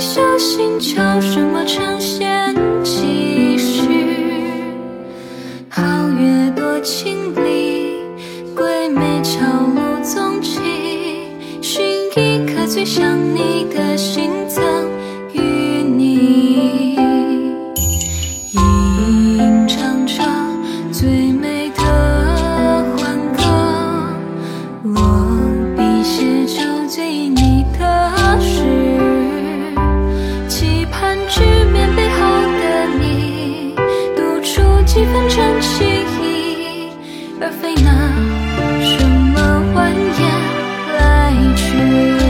小心，叫什么呈现？而非那什么蜿蜒来去。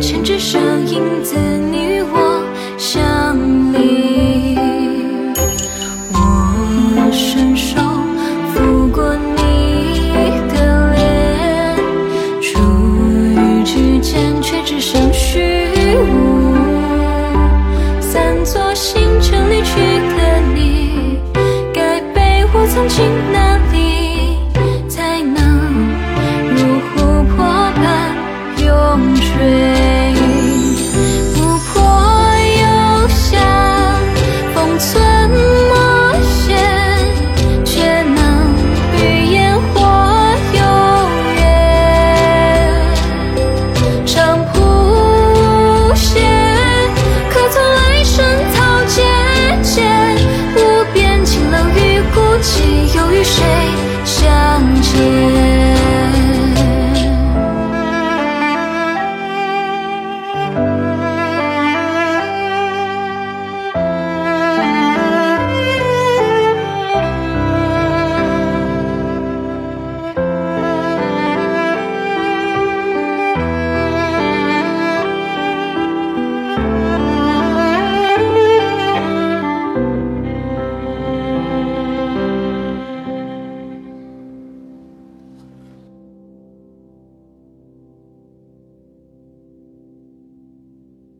前只剩影子，你我相离，我伸手抚过你的脸，初遇之间却只剩虚无，三座星辰离去的你，该被我藏进哪？to